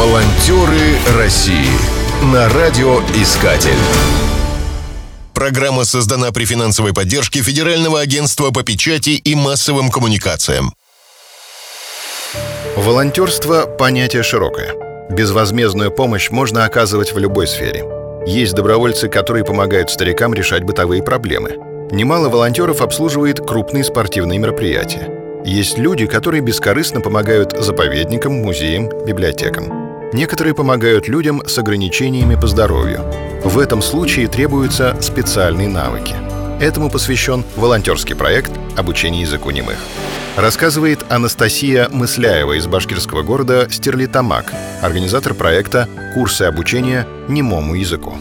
Волонтеры России на радиоискатель. Программа создана при финансовой поддержке Федерального агентства по печати и массовым коммуникациям. Волонтерство – понятие широкое. Безвозмездную помощь можно оказывать в любой сфере. Есть добровольцы, которые помогают старикам решать бытовые проблемы. Немало волонтеров обслуживает крупные спортивные мероприятия. Есть люди, которые бескорыстно помогают заповедникам, музеям, библиотекам. Некоторые помогают людям с ограничениями по здоровью. В этом случае требуются специальные навыки. Этому посвящен волонтерский проект обучения языку немых. Рассказывает Анастасия Мысляева из башкирского города Стерлитамак, организатор проекта «Курсы обучения немому языку».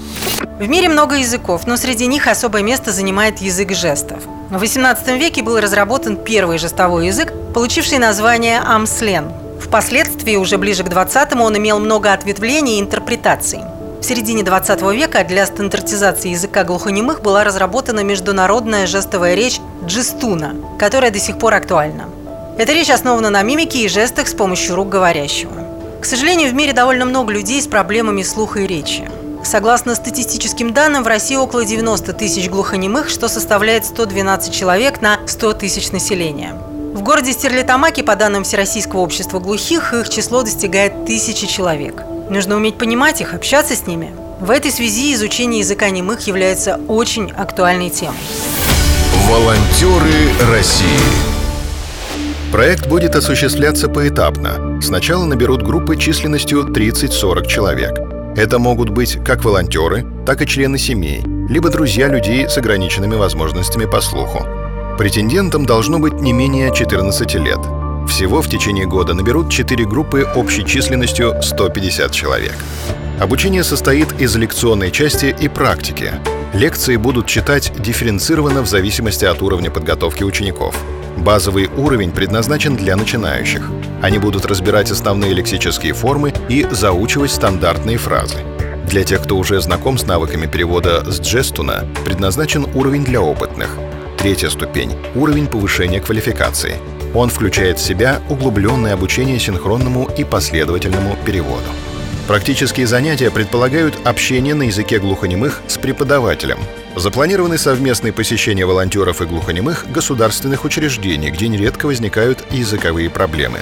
В мире много языков, но среди них особое место занимает язык жестов. В XVIII веке был разработан первый жестовой язык, получивший название амслен. Впоследствии, уже ближе к 20-му, он имел много ответвлений и интерпретаций. В середине 20 века для стандартизации языка глухонемых была разработана международная жестовая речь джестуна, которая до сих пор актуальна. Эта речь основана на мимике и жестах с помощью рук говорящего. К сожалению, в мире довольно много людей с проблемами слуха и речи. Согласно статистическим данным, в России около 90 тысяч глухонемых, что составляет 112 человек на 100 тысяч населения. В городе Стерлитамаке, по данным Всероссийского общества глухих, их число достигает тысячи человек. Нужно уметь понимать их, общаться с ними. В этой связи изучение языка немых является очень актуальной темой. Волонтеры России Проект будет осуществляться поэтапно. Сначала наберут группы численностью 30-40 человек. Это могут быть как волонтеры, так и члены семей, либо друзья людей с ограниченными возможностями по слуху. Претендентам должно быть не менее 14 лет. Всего в течение года наберут 4 группы общей численностью 150 человек. Обучение состоит из лекционной части и практики. Лекции будут читать дифференцированно в зависимости от уровня подготовки учеников. Базовый уровень предназначен для начинающих. Они будут разбирать основные лексические формы и заучивать стандартные фразы. Для тех, кто уже знаком с навыками перевода с джестуна, предназначен уровень для опытных. Третья ступень — уровень повышения квалификации. Он включает в себя углубленное обучение синхронному и последовательному переводу. Практические занятия предполагают общение на языке глухонемых с преподавателем. Запланированы совместные посещения волонтеров и глухонемых государственных учреждений, где нередко возникают языковые проблемы.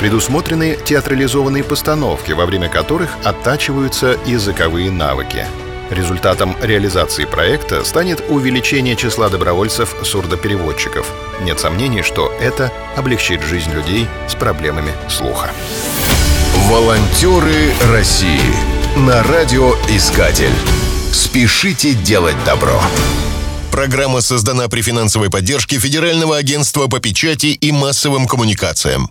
Предусмотрены театрализованные постановки, во время которых оттачиваются языковые навыки. Результатом реализации проекта станет увеличение числа добровольцев-сурдопереводчиков. Нет сомнений, что это облегчит жизнь людей с проблемами слуха. Волонтеры России на радиоискатель. Спешите делать добро. Программа создана при финансовой поддержке Федерального агентства по печати и массовым коммуникациям.